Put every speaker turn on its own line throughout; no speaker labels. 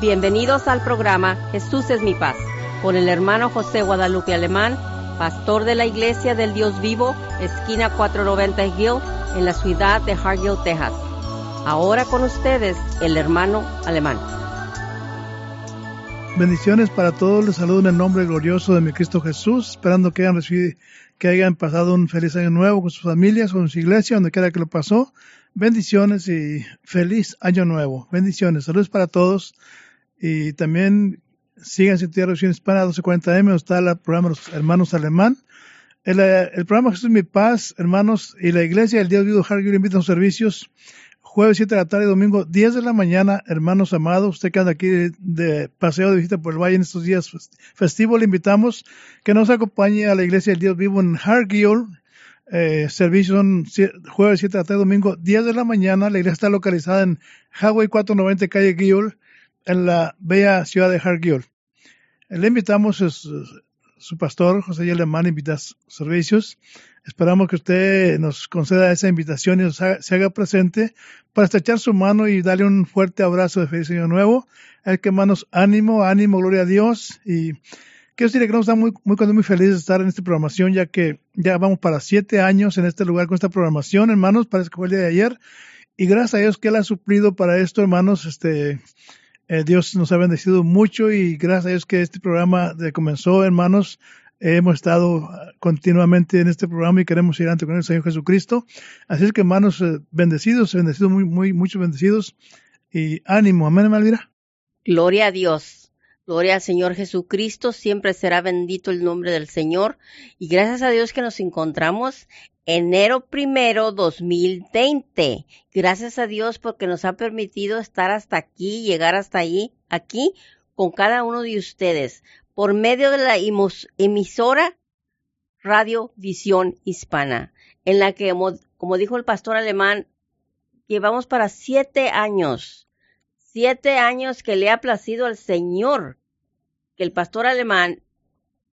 Bienvenidos al programa Jesús es mi paz, con el hermano José Guadalupe Alemán, pastor de la Iglesia del Dios Vivo, esquina 490 Hill, en la ciudad de Hargill, Texas. Ahora con ustedes, el hermano Alemán.
Bendiciones para todos, les saludo en el nombre glorioso de mi Cristo Jesús, esperando que hayan que hayan pasado un feliz año nuevo con sus familias, con su iglesia, donde quiera que lo pasó. Bendiciones y feliz año nuevo. Bendiciones, saludos para todos. Y también sigan sin tierra hispana 1240M, donde está el programa Hermanos Alemán. El, el programa Jesús Mi Paz, hermanos, y la iglesia del Dios Vivo Hargill invitan los servicios jueves 7 de la tarde, domingo 10 de la mañana, hermanos amados, usted que anda aquí de, paseo de visita por el valle en estos días festivos, le invitamos que nos acompañe a la iglesia del Dios Vivo en Hargill. Eh, servicios son jueves 7 de la tarde, domingo 10 de la mañana. La iglesia está localizada en Highway 490, calle Gill, en la bella ciudad de Hargill. Le invitamos a su pastor, José Alemán, invita servicios. Esperamos que usted nos conceda esa invitación y nos haga, se haga presente para estrechar su mano y darle un fuerte abrazo de feliz año nuevo. El que manos ánimo, ánimo, gloria a Dios. Y quiero decirle que nos estamos muy, muy, muy felices de estar en esta programación, ya que ya vamos para siete años en este lugar con esta programación, hermanos. Parece que fue el día de ayer. Y gracias a Dios que Él ha suplido para esto, hermanos, este, eh, Dios nos ha bendecido mucho y gracias a Dios que este programa comenzó, hermanos. hemos estado continuamente en este programa y queremos ir ante con el Señor Jesucristo. Así es que, hermanos, eh, bendecidos, bendecidos, muy, muy, muchos bendecidos. Y ánimo, amén, Malvira.
Gloria a Dios. Gloria al Señor Jesucristo, siempre será bendito el nombre del Señor. Y gracias a Dios que nos encontramos enero primero 2020. Gracias a Dios porque nos ha permitido estar hasta aquí, llegar hasta ahí, aquí, con cada uno de ustedes, por medio de la emisora Radio Visión Hispana, en la que, como dijo el pastor alemán, llevamos para siete años, siete años que le ha placido al Señor que el pastor alemán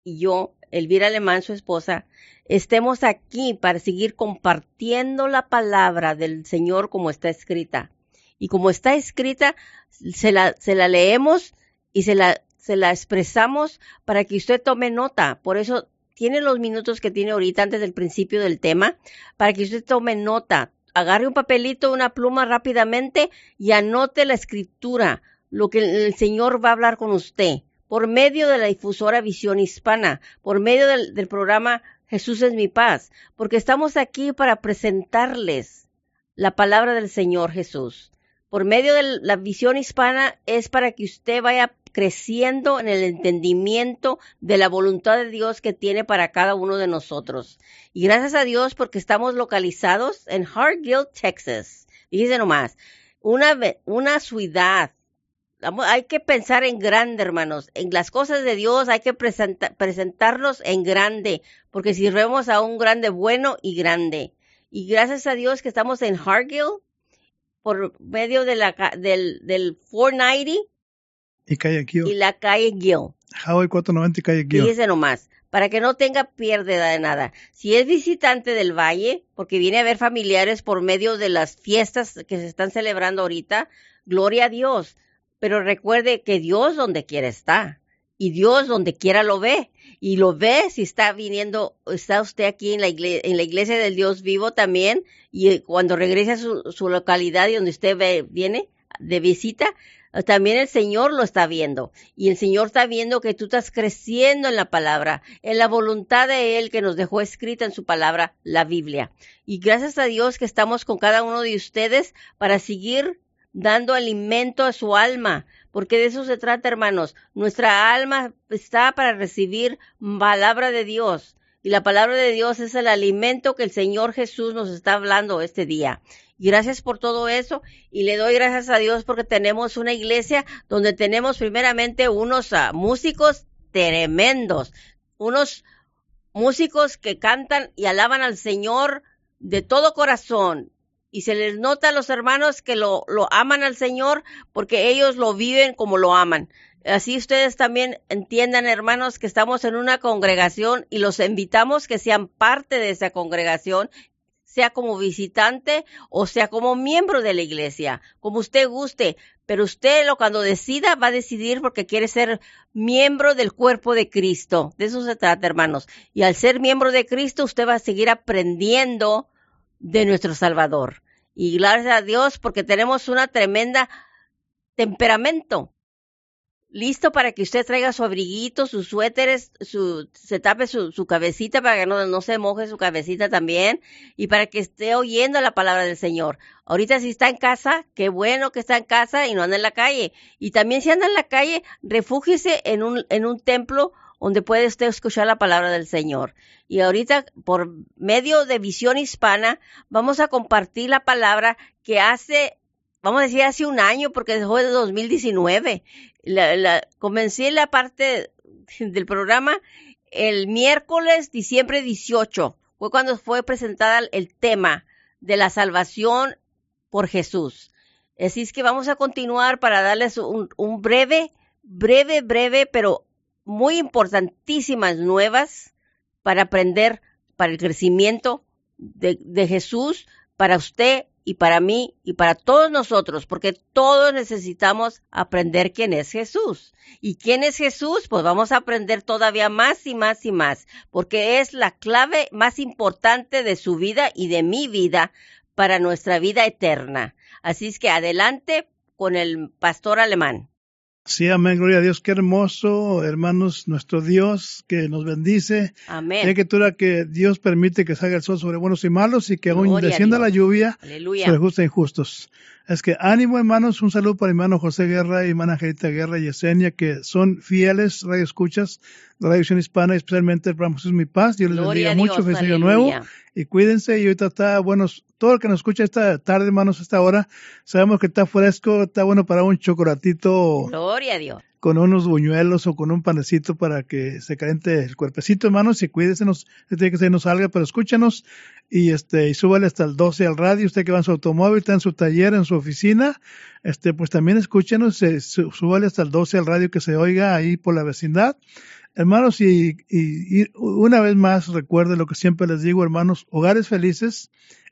y yo, Elvira Alemán, su esposa, estemos aquí para seguir compartiendo la palabra del Señor como está escrita. Y como está escrita, se la, leemos y se la, se la expresamos para que usted tome nota. Por eso tiene los minutos que tiene ahorita antes del principio del tema, para que usted tome nota. Agarre un papelito, una pluma rápidamente y anote la escritura, lo que el Señor va a hablar con usted por medio de la difusora Visión Hispana, por medio del, programa Jesús es mi paz, porque estamos aquí para presentarles la palabra del Señor Jesús. Por medio de la visión hispana es para que usted vaya creciendo en el entendimiento de la voluntad de Dios que tiene para cada uno de nosotros. Y gracias a Dios porque estamos localizados en Hargill, Texas. Fíjense nomás, una, una ciudad hay que pensar en grande, hermanos. En las cosas de Dios hay que presentarnos en grande, porque sirvemos a un grande bueno y grande. Y gracias a Dios que estamos en Hargill, por medio de la, del, del 490
y, calle Gill.
y la calle Gill.
Highway 490 y calle Gill.
Fíjese nomás, para que no tenga pérdida de nada. Si es visitante del valle, porque viene a ver familiares por medio de las fiestas que se están celebrando ahorita, gloria a Dios pero recuerde que Dios donde quiera está y Dios donde quiera lo ve y lo ve si está viniendo, está usted aquí en la, iglesia, iglesia del Dios vivo también y cuando regrese a su, localidad y donde usted viene de visita, también el Señor lo está viendo y el Señor está viendo que tú estás creciendo en la palabra, en la voluntad de Él que nos dejó escrita en su palabra, la Biblia. Y gracias a Dios que estamos con cada uno de ustedes para seguir dando alimento a su alma, porque de eso se trata, hermanos. Nuestra alma está para recibir palabra de Dios. Y la palabra de Dios es el alimento que el Señor Jesús nos está hablando este día. Gracias por todo eso y le doy gracias a Dios porque tenemos una iglesia donde tenemos primeramente unos uh, músicos tremendos, unos músicos que cantan y alaban al Señor de todo corazón, y se les nota a los hermanos que lo, lo aman al Señor porque ellos lo viven como lo aman. Así ustedes también entiendan, hermanos, que estamos en una congregación y los invitamos que sean parte de esa congregación, sea como visitante o sea como miembro de la iglesia, como usted guste, pero usted lo cuando decida va a decidir porque quiere ser miembro del cuerpo de Cristo. De eso se trata, hermanos. Y al ser miembro de Cristo, usted va a seguir aprendiendo de nuestro Salvador. Y gracias a Dios porque tenemos una tremenda temperamento listo para que usted traiga su abriguito, sus suéteres, su, se tape su, su cabecita para que no, no, se moje su cabecita también y para que esté oyendo la palabra del Señor. Ahorita si está en casa, qué bueno que está en casa y no anda en la calle. Y también si anda en la calle, refúgiese en un, en un templo donde puede usted escuchar la palabra del Señor. Y ahorita, por medio de Visión Hispana, vamos a compartir la palabra que hace vamos a decir hace un año, porque fue de 2019. La, la, comencé la parte del programa el miércoles, diciembre 18. Fue cuando fue presentada el tema de la salvación por Jesús. Así es que vamos a continuar para darles un breve, breve, breve, pero muy importantísimas nuevas para aprender, para el crecimiento de, de Jesús, para usted, y para mí y para todos nosotros, porque todos necesitamos aprender quién es Jesús. ¿Y quién es Jesús? Pues vamos a aprender todavía más y más y más, porque es la clave más importante de su vida y de mi vida para nuestra vida eterna. Así es que adelante con el pastor alemán.
Sí, amén, gloria a Dios, qué hermoso, hermanos, nuestro Dios que nos bendice.
Amén.
Que tú que Dios permite que salga el sol sobre buenos y malos y que aún descienda la lluvia
Aleluya.
sobre justos e injustos. Es que ánimo, hermanos, un saludo para hermano José Guerra y hermana Angelita Guerra y Yesenia, que son fieles radioescuchas edición hispana, especialmente el programa Jesús Mi Paz. Dios les bendiga mucho, feliz año nuevo. Y cuídense, y ahorita está, bueno, todo el que nos escucha esta tarde, hermanos, esta hora, sabemos que está fresco, está bueno para un chocolatito
Gloria a Dios.
con unos buñuelos o con un panecito para que se caliente el cuerpecito, hermanos, y cuídense, no tiene que ser no salga, pero escúchenos y este, y súbale hasta el 12 al radio, usted que va en su automóvil, está en su taller, en su oficina, este, pues también escúchenos, sú- súbale hasta el 12 al radio que se oiga ahí por la vecindad. Hermanos, y, y, y una vez más recuerden lo que siempre les digo, hermanos, hogares felices,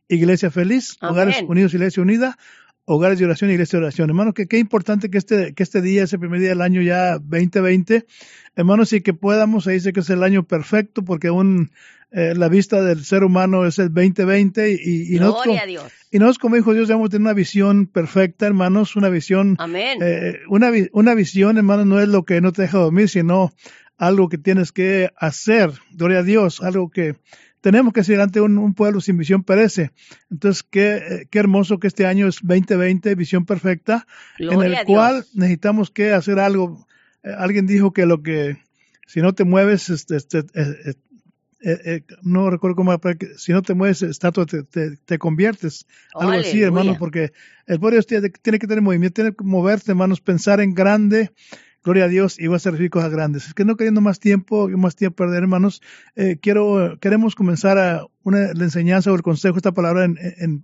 iglesia feliz,
Amén.
hogares unidos, iglesia unida, hogares de oración, iglesia de oración. Hermano, que qué importante que este, que este día, ese primer día del año ya 2020, hermanos, y que podamos, se dice que es el año perfecto, porque aún eh, la vista del ser humano es el 2020 y, y, nosotros,
Gloria a Dios.
y nosotros como hijos de Dios debemos tener una visión perfecta, hermanos, una visión
Amén.
eh, una, una visión, hermano, no es lo que no te deja dormir, sino algo que tienes que hacer. Gloria a Dios, algo que tenemos que hacer ante un, un pueblo sin visión perece. Entonces, qué, eh, qué hermoso que este año es 2020, visión perfecta,
Gloria
en el cual necesitamos que hacer algo. Eh, alguien dijo que lo que, si no te mueves, este, este, eh, eh, no recuerdo cómo, si no te mueves, estatua, te, te, te conviertes. Algo así, hermano, porque el tiene, tiene que tener movimiento, tiene que moverse, hermanos, pensar en grande, gloria a Dios, y va a ser recibir cosas grandes. Es que no queriendo más tiempo, más tiempo perder, hermanos, eh, quiero, queremos comenzar a una, la enseñanza o el consejo, esta palabra en, en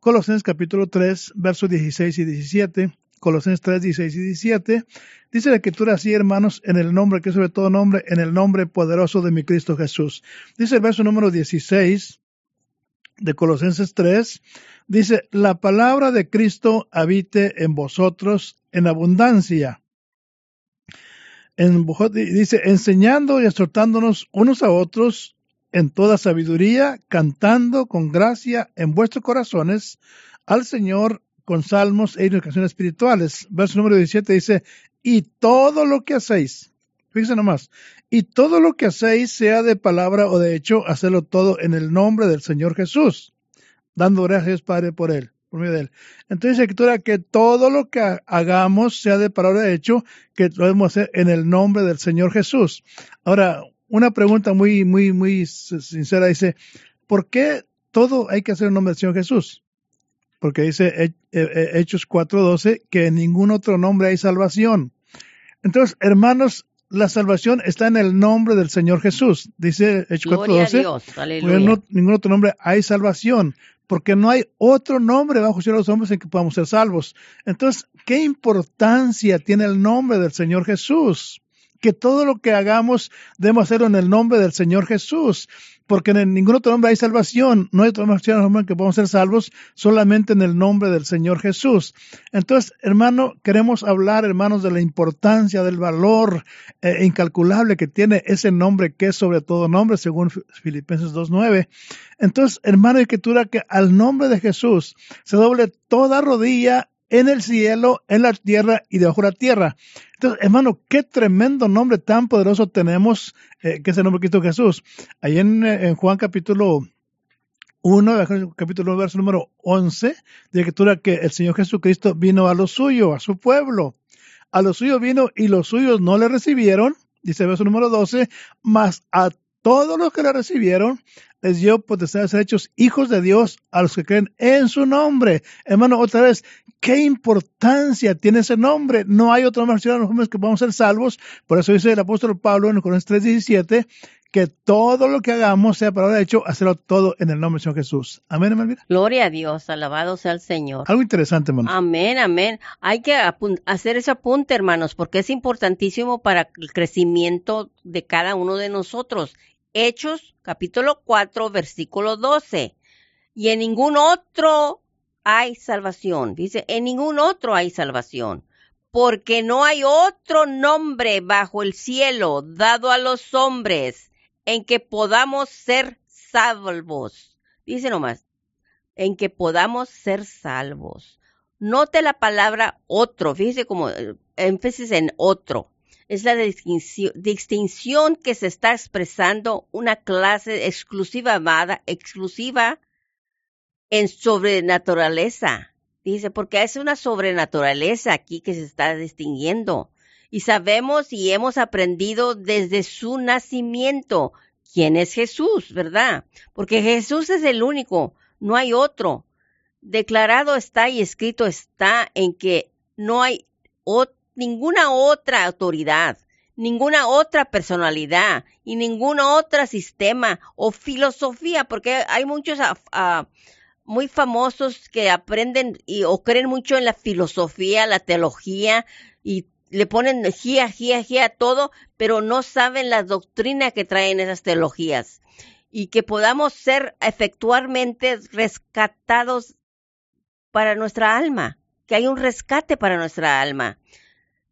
Colosenses capítulo 3, versos 16 y 17. Colosenses 3, 16 y 17. Dice la escritura así, hermanos, en el nombre, que sobre todo nombre, en el nombre poderoso de mi Cristo Jesús. Dice el verso número 16 de Colosenses 3, dice, la palabra de Cristo habite en vosotros en abundancia. En, dice, enseñando y exhortándonos unos a otros en toda sabiduría, cantando con gracia en vuestros corazones al Señor con salmos e canciones espirituales. Verso número 17 dice, y todo lo que hacéis, fíjense nomás, y todo lo que hacéis, sea de palabra o de hecho, hacerlo todo en el nombre del Señor Jesús, dando gracias Padre por él, por medio de él. Entonces, escritura que todo lo que ha- hagamos, sea de palabra de hecho, que lo debemos hacer en el nombre del Señor Jesús. Ahora, una pregunta muy, muy, muy sincera dice, ¿por qué todo hay que hacer en nombre del Señor Jesús? Porque dice He- He- Hechos 4:12 que en ningún otro nombre hay salvación. Entonces, hermanos, la salvación está en el nombre del Señor Jesús. Dice Hechos
Gloria a
4:12.
Dios.
Porque
Aleluya.
no, ningún otro nombre hay salvación, porque no hay otro nombre bajo el de los hombres en que podamos ser salvos. Entonces, ¿qué importancia tiene el nombre del Señor Jesús? Que todo lo que hagamos debemos hacerlo en el nombre del Señor Jesús. Porque en ningún otro nombre hay salvación, no hay otro nombre que podamos ser salvos, solamente en el nombre del Señor Jesús. Entonces, hermano, queremos hablar, hermanos, de la importancia, del valor eh, incalculable que tiene ese nombre que es sobre todo nombre, según Filipenses 2.9. Entonces, hermano, que que al nombre de Jesús se doble toda rodilla en el cielo, en la tierra y debajo de la tierra. Entonces, hermano, qué tremendo nombre tan poderoso tenemos, eh, que es el nombre de Cristo Jesús. Ahí en, en Juan capítulo 1, capítulo verso número 11, de escritura que el Señor Jesucristo vino a lo suyo, a su pueblo. A lo suyo vino y los suyos no le recibieron, dice verso número 12, mas a todos los que le recibieron, les dio potestad de ser hechos hijos de Dios a los que creen en su nombre. Hermano, otra vez, qué importancia tiene ese nombre. No hay otra manera de los hombres que podamos ser salvos. Por eso dice el apóstol Pablo en Corintios 3:17 que todo lo que hagamos sea para ahora hecho, hacerlo todo en el nombre de Señor Jesús. Amén, hermano.
Gloria a Dios, alabado sea el Señor.
Algo interesante, hermano.
Amén, amén. Hay que hacer ese apunte, hermanos, porque es importantísimo para el crecimiento de cada uno de nosotros Hechos capítulo 4 versículo 12. Y en ningún otro hay salvación. Dice, en ningún otro hay salvación. Porque no hay otro nombre bajo el cielo dado a los hombres en que podamos ser salvos. Dice nomás, en que podamos ser salvos. Note la palabra otro, fíjese como eh, énfasis en otro es la distinción que se está expresando una clase exclusiva amada, exclusiva en sobrenaturaleza. Dice, porque es una sobrenaturaleza aquí que se está distinguiendo. Y sabemos y hemos aprendido desde su nacimiento quién es Jesús, ¿verdad? Porque Jesús es el único, no hay otro. Declarado está y escrito está en que no hay otro ninguna otra autoridad, ninguna otra personalidad y ningún otro sistema o filosofía, porque hay muchos muy famosos que aprenden y, o creen mucho en la filosofía, la teología y le ponen energía, gia, gia, todo, pero no saben la doctrina que traen esas teologías. Y que podamos ser efectualmente rescatados para nuestra alma, que hay un rescate para nuestra alma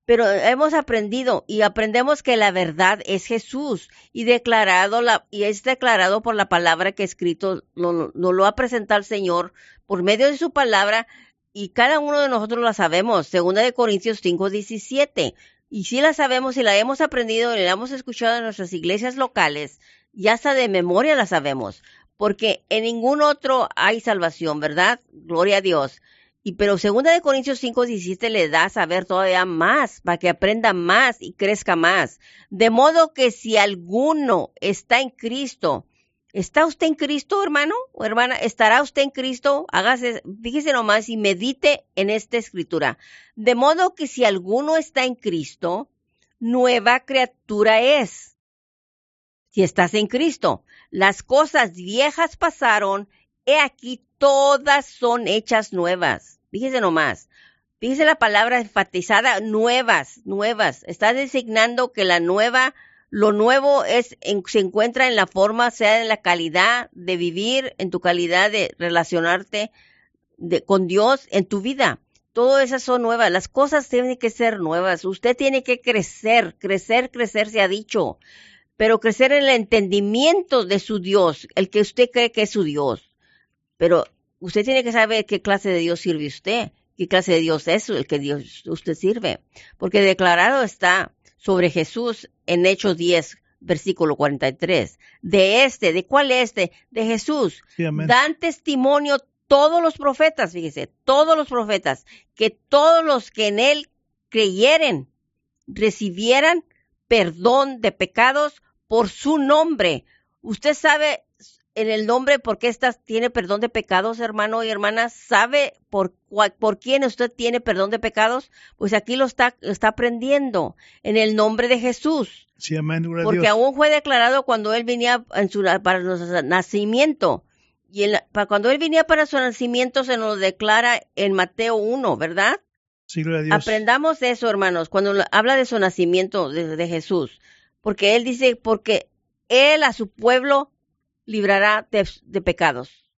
pero hemos aprendido y aprendemos que la verdad es Jesús y declarado la, y es declarado por la palabra que escrito nos lo, ha presentado el Señor por medio de su palabra y cada uno de nosotros la sabemos, segunda de Corintios 5, 17. Y si la sabemos y la hemos aprendido y la hemos escuchado en nuestras iglesias locales, ya hasta de memoria la sabemos, porque en ningún otro hay salvación, ¿verdad? Gloria a Dios. Y pero segunda de Corintios 5, 17 le da a saber todavía más, para que aprenda más y crezca más. De modo que si alguno está en Cristo, ¿está usted en Cristo, hermano o hermana? ¿Estará usted en Cristo? Hágase, fíjese nomás y medite en esta escritura. De modo que si alguno está en Cristo, nueva criatura es. Si estás en Cristo, las cosas viejas pasaron, he aquí todas son hechas nuevas. Fíjese nomás. Fíjese la palabra enfatizada, nuevas, nuevas. Está designando que la nueva, lo nuevo es, se encuentra en la forma, sea en la calidad de vivir, en tu calidad de relacionarte con Dios en tu vida. Todas esas son nuevas. Las cosas tienen que ser nuevas. Usted tiene que crecer, crecer, crecer, se ha dicho. Pero crecer en el entendimiento de su Dios, el que usted cree que es su Dios. Pero Usted tiene que saber qué clase de Dios sirve usted, qué clase de Dios es el que Dios usted sirve, porque declarado está sobre Jesús en Hechos 10, versículo 43. De este, ¿de cuál este? De Jesús. Dan testimonio todos los profetas, fíjese, todos los profetas, que todos los que en él creyeren recibieran perdón de pecados por su nombre. Usted sabe en el nombre, porque estas tiene perdón de pecados, hermano y hermana? ¿Sabe por, por quién usted tiene perdón de pecados? Pues aquí lo está, está aprendiendo, en el nombre de Jesús.
Sí, amén.
Porque aún fue declarado cuando él venía en su, para su nacimiento. Y para cuando él venía para su nacimiento se nos declara en Mateo 1, ¿verdad?
Sí, gloria a Dios.
Aprendamos eso, hermanos, cuando habla de su nacimiento de Jesús. Porque él dice, porque él a su pueblo librará de, pecados.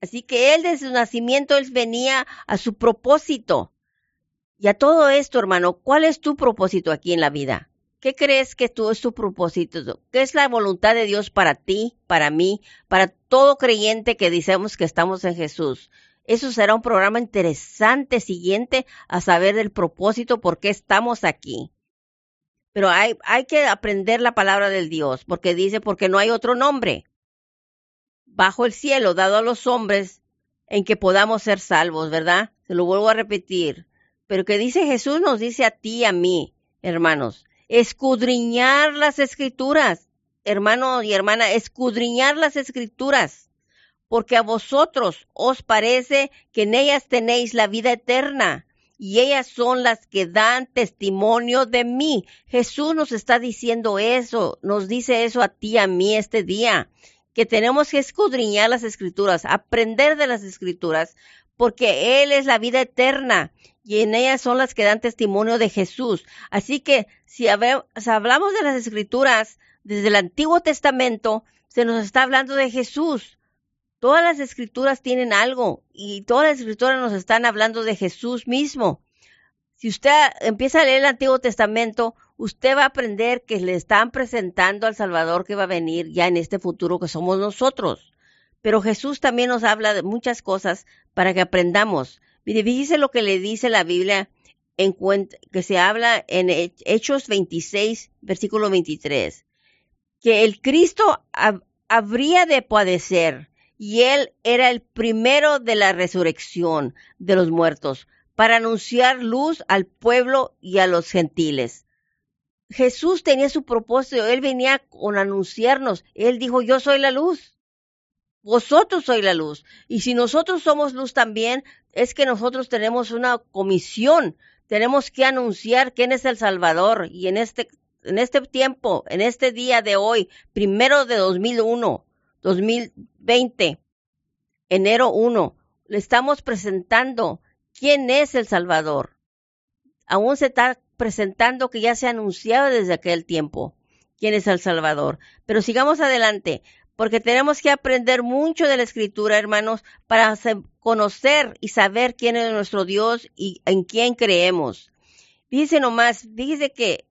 Así que él desde su nacimiento, él venía a su propósito. Y a todo esto, hermano, ¿cuál es tu propósito aquí en la vida? ¿Qué crees que tú es tu propósito? ¿Qué es la voluntad de Dios para ti, para mí, para todo creyente que decimos que estamos en Jesús? Eso será un programa interesante siguiente a saber del propósito por qué estamos aquí. Pero hay, hay que aprender la palabra del Dios, porque dice, porque no hay otro nombre bajo el cielo dado a los hombres en que podamos ser salvos, ¿verdad? Se lo vuelvo a repetir. Pero que dice Jesús nos dice a ti y a mí, hermanos, escudriñar las escrituras, hermano y hermana, escudriñar las escrituras, porque a vosotros os parece que en ellas tenéis la vida eterna, y ellas son las que dan testimonio de mí. Jesús nos está diciendo eso, nos dice eso a ti, a mí este día, que tenemos que escudriñar las escrituras, aprender de las escrituras, porque Él es la vida eterna y en ellas son las que dan testimonio de Jesús. Así que si, hablamos de las escrituras desde el Antiguo Testamento, se nos está hablando de Jesús. Todas las escrituras tienen algo y todas las escrituras nos están hablando de Jesús mismo. Si usted empieza a leer el Antiguo Testamento, usted va a aprender que le están presentando al Salvador que va a venir ya en este futuro que somos nosotros. Pero Jesús también nos habla de muchas cosas para que aprendamos. Mire, fíjese lo que le dice la Biblia en que se habla en Hechos 26, versículo 23, que el Cristo habría de padecer y él era el primero de la resurrección de los muertos para anunciar luz al pueblo y a los gentiles. Jesús tenía su propósito, él venía con anunciarnos, él dijo, yo soy la luz. Vosotros sois la luz. Y si nosotros somos luz también, es que nosotros tenemos una comisión. Tenemos que anunciar quién es el Salvador. Y en este, en este tiempo, en este día de hoy, primero de 2001, 2020, enero 1, le estamos presentando quién es el Salvador. Aún se está presentando que ya se ha anunciado desde aquel tiempo quién es el Salvador. Pero sigamos adelante porque tenemos que aprender mucho de la escritura, hermanos, para conocer y saber quién es nuestro Dios y en quién creemos. Dice nomás, dice que,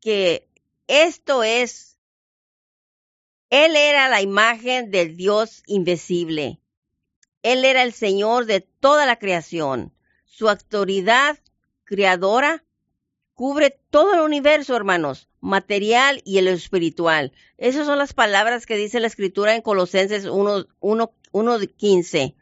que esto es, Él era la imagen del Dios invisible. Él era el Señor de toda la creación. Su autoridad creadora cubre todo el universo, hermanos material y el espiritual. Esas son las palabras que dice la escritura en Colosenses 1, 1, 15.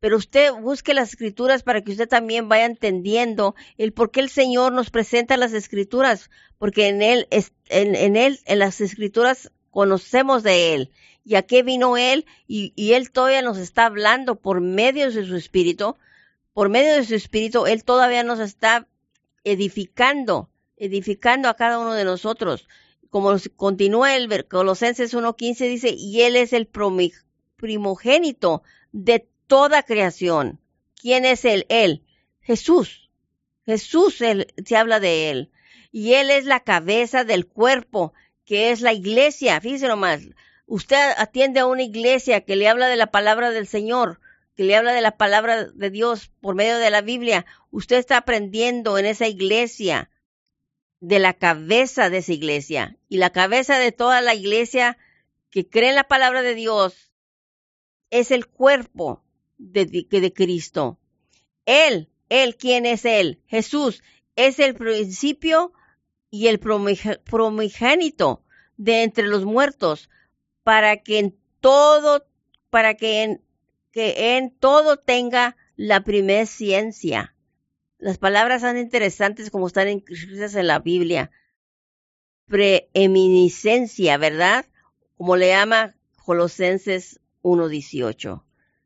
Pero usted busque las escrituras para que usted también vaya entendiendo el por qué el Señor nos presenta las escrituras, porque en él, en, en él, en las escrituras conocemos de él. Y a vino él y, y él todavía nos está hablando por medio de su espíritu, por medio de su espíritu, él todavía nos está edificando edificando a cada uno de nosotros. Como continúa el Colosenses 1.15 dice, y Él es el primogénito de toda creación. ¿Quién es Él? Él, Jesús. Jesús él, se habla de Él. Y Él es la cabeza del cuerpo, que es la iglesia. Fíjese nomás, usted atiende a una iglesia que le habla de la palabra del Señor, que le habla de la palabra de Dios por medio de la Biblia. Usted está aprendiendo en esa iglesia de la cabeza de esa iglesia y la cabeza de toda la iglesia que cree en la palabra de Dios es el cuerpo de, de, Cristo. Él, Él, ¿quién es Él? Jesús es el principio y el promigénito de entre los muertos para que en todo, para que en, que en todo tenga la primer ciencia las palabras son interesantes como están escritas en la Biblia. Preeminiscencia, ¿verdad? Como le llama Colosenses 1.18.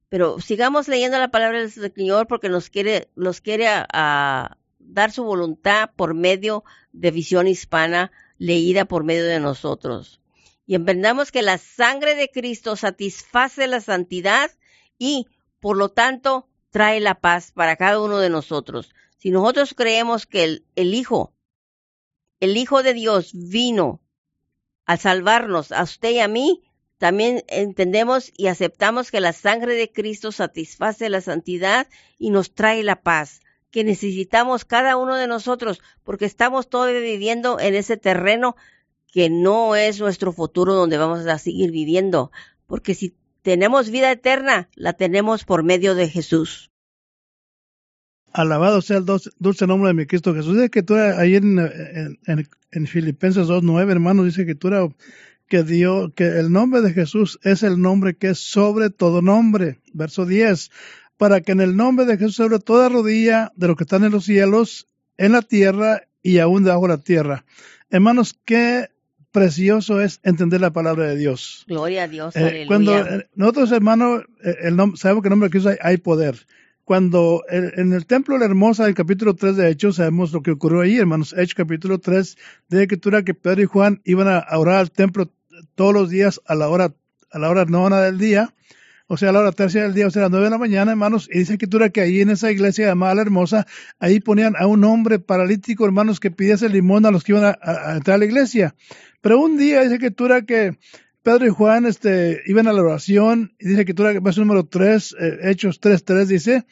Pero sigamos leyendo la palabra del Señor porque nos quiere, nos quiere a, dar su voluntad por medio de visión hispana leída por medio de nosotros. Y emprendamos que la sangre de Cristo satisface la santidad y, por lo tanto, trae la paz para cada uno de nosotros. Si nosotros creemos que el, Hijo, el Hijo de Dios vino a salvarnos a usted y a mí, también entendemos y aceptamos que la sangre de Cristo satisface la santidad y nos trae la paz que necesitamos cada uno de nosotros, porque estamos todavía viviendo en ese terreno que no es nuestro futuro donde vamos a seguir viviendo, porque si tenemos vida eterna, la tenemos por medio de Jesús.
Alabado sea el dulce nombre de mi Cristo Jesús. Dice que tú ahí en, en, en Filipenses 2.9, hermano, dice que tú que Dios, que el nombre de Jesús es el nombre que es sobre todo nombre. Verso 10, para que en el nombre de Jesús sobre toda rodilla de los que están en los cielos, en la tierra y aún debajo de la tierra. Hermanos, qué precioso es entender la palabra de Dios.
Gloria a Dios. Eh,
cuando eh, nosotros, hermanos, eh, el sabemos que en el nombre de Jesús hay, poder. Cuando en el templo de la hermosa, el capítulo 3 de Hechos, sabemos lo que ocurrió ahí, hermanos. Hechos capítulo 3 de la escritura que Pedro y Juan iban a orar al templo todos los días a la hora, a la hora nona del día o sea, a la hora tercera del día, o sea, a las nueve de la mañana, hermanos, y dice escritura que ahí en esa iglesia llamada La Hermosa, ahí ponían a un hombre paralítico, hermanos, que pidiese limón a los que iban a, entrar a la iglesia. Pero un día dice escritura que Pedro y Juan este, iban a la oración, y dice escritura que verso número 3, eh, Hechos 3, 3, dice,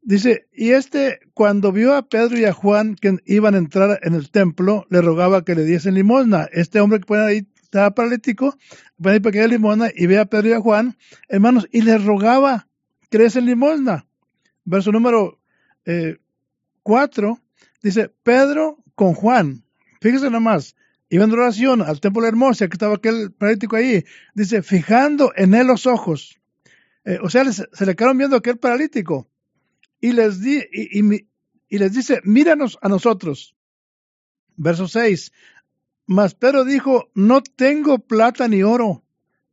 dice, y este, cuando vio a Pedro y a Juan que iban a entrar en el templo, le rogaba que le diesen limosna. Este hombre que ponen ahí estaba paralítico, va a pequeña limosna y ve a Pedro y a Juan, hermanos, y les rogaba le limosna. Verso número 4 eh, dice, Pedro con Juan, fíjese nomás, iban de oración al templo de Hermosa, que estaba aquel paralítico ahí, dice, fijando en él los ojos. Eh, o sea, se le quedaron viendo aquel paralítico y les, di, y les dice, míranos a nosotros. Verso 6, mas Pedro dijo, no tengo plata ni oro,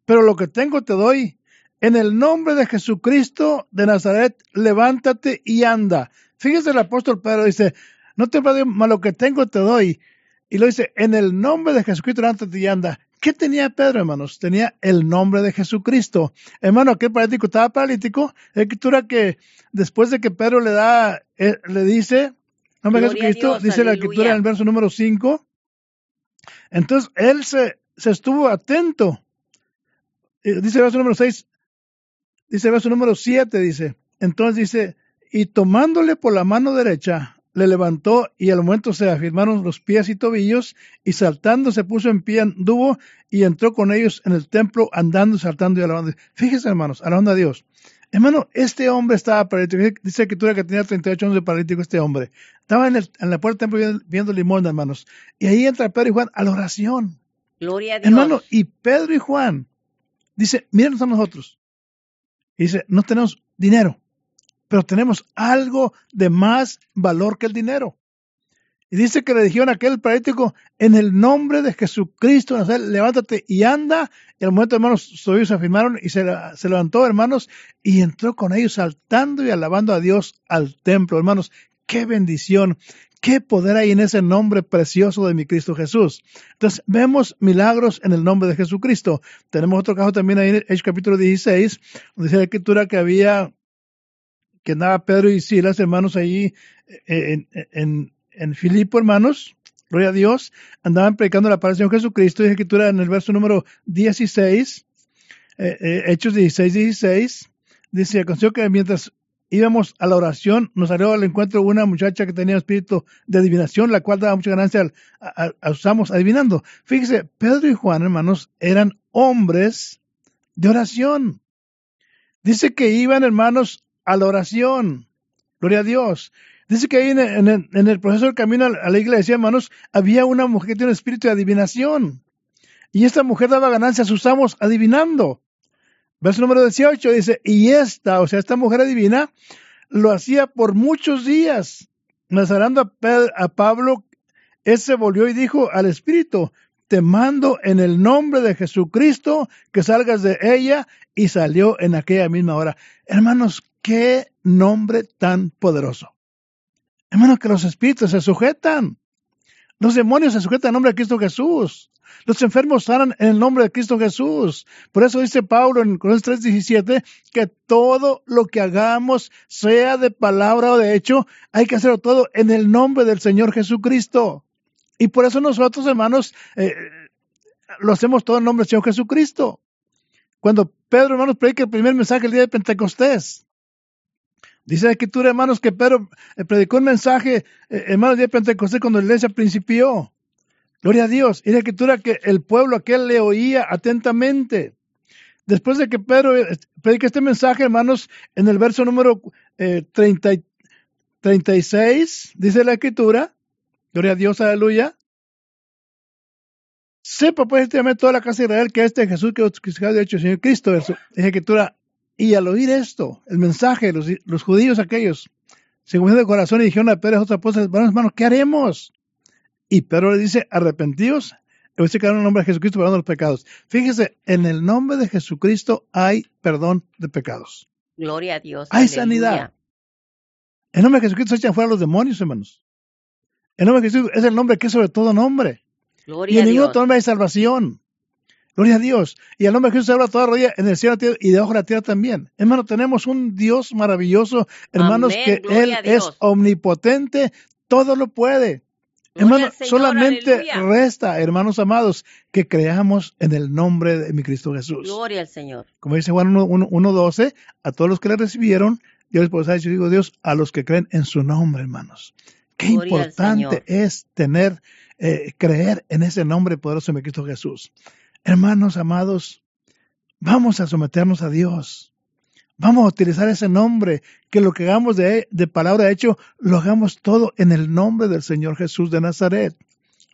pero lo que tengo te doy. En el nombre de Jesucristo de Nazaret, levántate y anda. Fíjese el apóstol Pedro dice, no te mas lo que tengo te doy. Y lo dice, en el nombre de Jesucristo, levántate y anda. ¿Qué tenía Pedro, hermanos? Tenía el nombre de Jesucristo. Hermano, aquel paralítico estaba paralítico. Escritura que después de que Pedro le da, eh, le dice, nombre de Jesucristo, dice la escritura en el verso número 5, entonces él se, se estuvo atento. Dice el verso número 6, dice el verso número 7, dice, entonces dice, y tomándole por la mano derecha, le levantó y al momento se afirmaron los pies y tobillos y saltando se puso en pie, anduvo y entró con ellos en el templo andando, saltando y alabando. Fíjense hermanos, alabando a Dios. Hermano, este hombre estaba paralítico. Dice escritura que tenía 38 años de paralítico este hombre. Estaba en, el, en la puerta del templo viendo, limón, hermanos. Y ahí entra Pedro y Juan a la oración.
Gloria a Dios.
Hermano, y Pedro y Juan dice, mírenos a nosotros. Y dice, no tenemos dinero, pero tenemos algo de más valor que el dinero. Y dice que le dijeron a aquel paralítico, en el nombre de Jesucristo, levántate y anda. Y al momento, hermanos, sus se afirmaron y se, se, levantó, hermanos, y entró con ellos saltando y alabando a Dios al templo. Hermanos, qué bendición, qué poder hay en ese nombre precioso de mi Cristo Jesús. Entonces, vemos milagros en el nombre de Jesucristo. Tenemos otro caso también ahí en el capítulo 16, donde dice la escritura que había, que andaba Pedro y Silas, hermanos, allí eh, en en Filipo, hermanos, gloria a Dios, andaban predicando la palabra de Jesucristo, y escritura en el verso número 16, eh, eh, Hechos 16, 16, dice, aconteció que mientras íbamos a la oración, nos salió al encuentro una muchacha que tenía espíritu de adivinación, la cual daba mucha ganancia al, usamos adivinando. Fíjese, Pedro y Juan, hermanos, eran hombres de oración. Dice que iban, hermanos, a la oración. Gloria a Dios. Dice que ahí en, el proceso del camino a la iglesia, hermanos, había una mujer que tiene un espíritu de adivinación. Y esta mujer daba ganancia a sus amos adivinando. Verso número 18 dice, y esta, o sea, esta mujer adivina, lo hacía por muchos días. Nazarando a, a Pablo, ese volvió y dijo al espíritu, te mando en el nombre de Jesucristo que salgas de ella y salió en aquella misma hora. Hermanos, qué nombre tan poderoso. Hermano, que los espíritus se sujetan. Los demonios se sujetan al nombre de Cristo Jesús. Los enfermos sanan en el nombre de Cristo Jesús. Por eso dice Pablo en Corintios 3:17 que todo lo que hagamos, sea de palabra o de hecho, hay que hacerlo todo en el nombre del Señor Jesucristo. Y por eso nosotros, hermanos, eh, lo hacemos todo en nombre del Señor Jesucristo. cuando Pedro, hermanos, predica el primer mensaje el día de Pentecostés. Dice la escritura, hermanos, que Pedro eh, predicó un mensaje, eh, hermanos, de Pentecostés cuando la iglesia principió. Gloria a Dios. Y la escritura que el pueblo aquel le oía atentamente. Después de que Pedro eh, predica este mensaje, hermanos, en el verso número 36, dice la escritura, gloria a Dios, aleluya. Sepa pues este toda la casa de Israel que este Jesús que os ha hecho Señor Cristo, es escritura. Y al oír esto, el mensaje, los, los judíos aquellos, se de corazón y dijeron a Pedro y a otros apóstoles, hermanos, ¿qué haremos? Y Pedro le dice, arrepentidos, voy a en el nombre de Jesucristo perdón los pecados. Fíjese, en el nombre de Jesucristo hay perdón de pecados.
Gloria a Dios.
Hay sanidad. En el nombre de Jesucristo se echan fuera los demonios, hermanos. El nombre de Jesús es el nombre que es sobre todo nombre y en ningún otro nombre hay salvación. Gloria a Dios. Y el nombre de Jesús se habla toda rodilla en el cielo y debajo de la tierra también. Hermano, tenemos un Dios maravilloso, hermanos, que Él es omnipotente, todo lo puede. Hermano, solamente resta, hermanos amados, que creamos en el nombre de mi Cristo Jesús.
Gloria al Señor.
Como dice Juan 1.12, a todos los que le recibieron, Dios les puede yo digo Dios, a los que creen en su nombre, hermanos. Qué importante es tener eh, creer en ese nombre poderoso de Cristo Jesús. Hermanos amados, vamos a someternos a Dios. Vamos a utilizar ese nombre, que lo que hagamos de, de palabra hecho, lo hagamos todo en el nombre del Señor Jesús de Nazaret.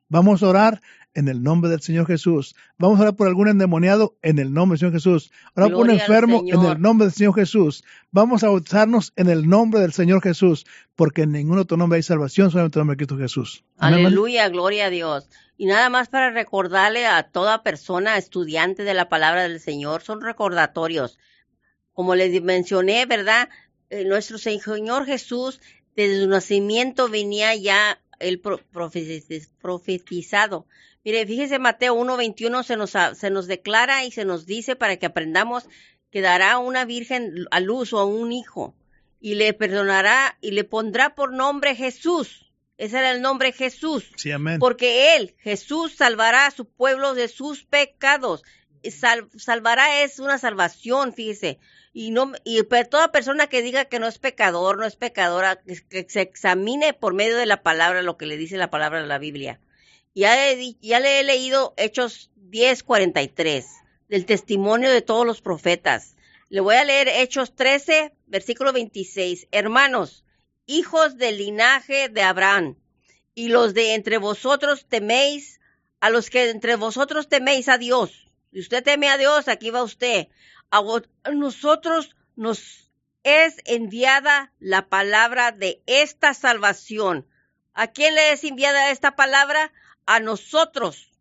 Vamos a orar en el nombre del Señor Jesús. Vamos a orar por algún endemoniado en el nombre del Señor Jesús. Orar por un enfermo en el nombre del Señor Jesús. Vamos a bautizarnos en el nombre del Señor Jesús, porque en ningún otro nombre hay salvación, solamente en el nombre de Cristo Jesús.
Aleluya, gloria a Dios. Y nada más para recordarle a toda persona estudiante de la palabra del Señor, son recordatorios. Como les mencioné, ¿verdad? Eh, nuestro Señor Jesús, desde su nacimiento venía ya el profetizado. Mire, fíjese, Mateo 1.21 se nos, se nos declara y se nos dice para que aprendamos que dará una virgen a luz o a un hijo y le perdonará y le pondrá por nombre Jesús. Ese era el nombre Jesús.
Sí, amén.
Porque Él, Jesús, salvará a su pueblo de sus pecados. salvará es una salvación, fíjese. Y no y toda persona que diga que no es pecador, no es pecadora, que se examine por medio de la palabra lo que le dice la palabra de la Biblia. Ya, ya le he leído Hechos 10:43, del testimonio de todos los profetas. Le voy a leer Hechos 13, versículo 26. Hermanos, hijos del linaje de Abraham, y los de entre vosotros teméis, a los que entre vosotros teméis a Dios. Si usted teme a Dios, aquí va usted. A nosotros nos es enviada la palabra de esta salvación. ¿A quién le es enviada esta palabra? A nosotros,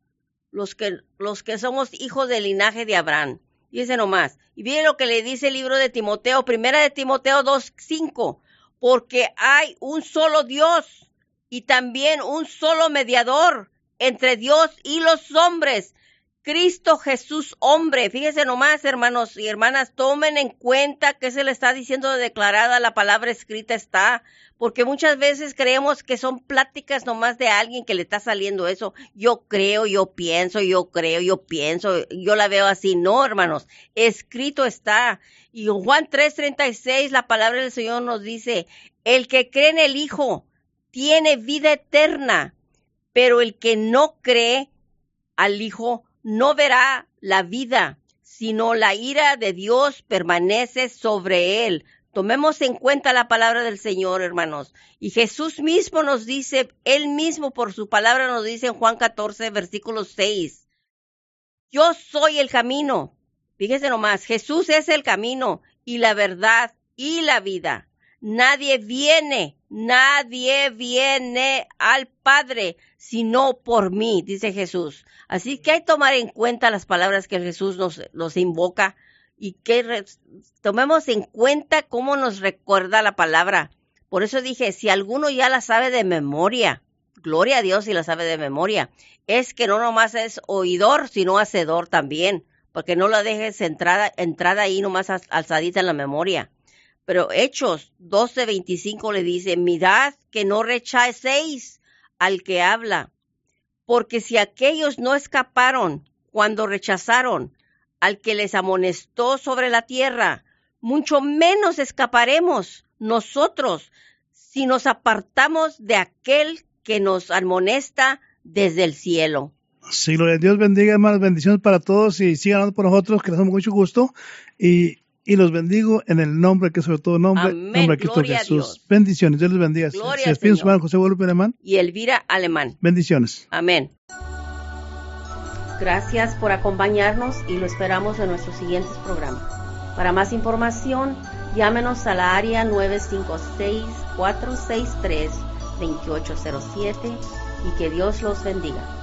los que, los que somos hijos del linaje de Abraham. Dice nomás. Y viene lo que le dice el libro de Timoteo, primera de Timoteo 2.5, porque hay un solo Dios y también un solo mediador entre Dios y los hombres, Cristo Jesús hombre. Fíjense nomás, hermanos y hermanas, tomen en cuenta que se le está diciendo declarada, la palabra escrita está, porque muchas veces creemos que son pláticas nomás de alguien que le está saliendo eso. Yo creo, yo pienso, yo creo, yo pienso, yo la veo así. No, hermanos, escrito está. Y en Juan 3:36 la palabra del Señor nos dice, el que cree en el Hijo tiene vida eterna, pero el que no cree al Hijo no verá la vida, sino la ira de Dios permanece sobre él. Tomemos en cuenta la palabra del Señor, hermanos. Y Jesús mismo nos dice, Él mismo por su palabra nos dice en Juan 14, versículo 6, yo soy el camino. Fíjese nomás, Jesús es el camino y la verdad y la vida. Nadie viene, nadie viene al Padre sino por mí, dice Jesús. Así que hay que tomar en cuenta las palabras que Jesús nos, invoca y que tomemos en cuenta cómo nos recuerda la palabra. Por eso dije, si alguno ya la sabe de memoria, gloria a Dios si la sabe de memoria, es que no nomás es oidor, sino hacedor también, porque no la dejes entrada, entrada ahí nomás alzadita en la memoria. Pero Hechos 12:25 le dice, mirad que no rechacéis al que habla, porque si aquellos no escaparon cuando rechazaron al que les amonestó sobre la tierra, mucho menos escaparemos nosotros si nos apartamos de aquel que nos amonesta desde el cielo.
Sí, gloria a Dios bendiga, hermanos, bendiciones para todos y sigan por nosotros, que les damos mucho gusto. Y, y los bendigo en el nombre que sobre todo nombre,
Amén,
nombre de Cristo
gloria a
Jesús.
Dios.
Bendiciones, Dios les bendiga.
Gloria
Se
al
despiden su José Guadalupe Alemán.
Y Elvira Alemán.
Bendiciones.
Amén. Gracias por acompañarnos y lo esperamos en nuestros siguientes programas. Para más información, llámenos a la área 956-463-2807 y que Dios los bendiga.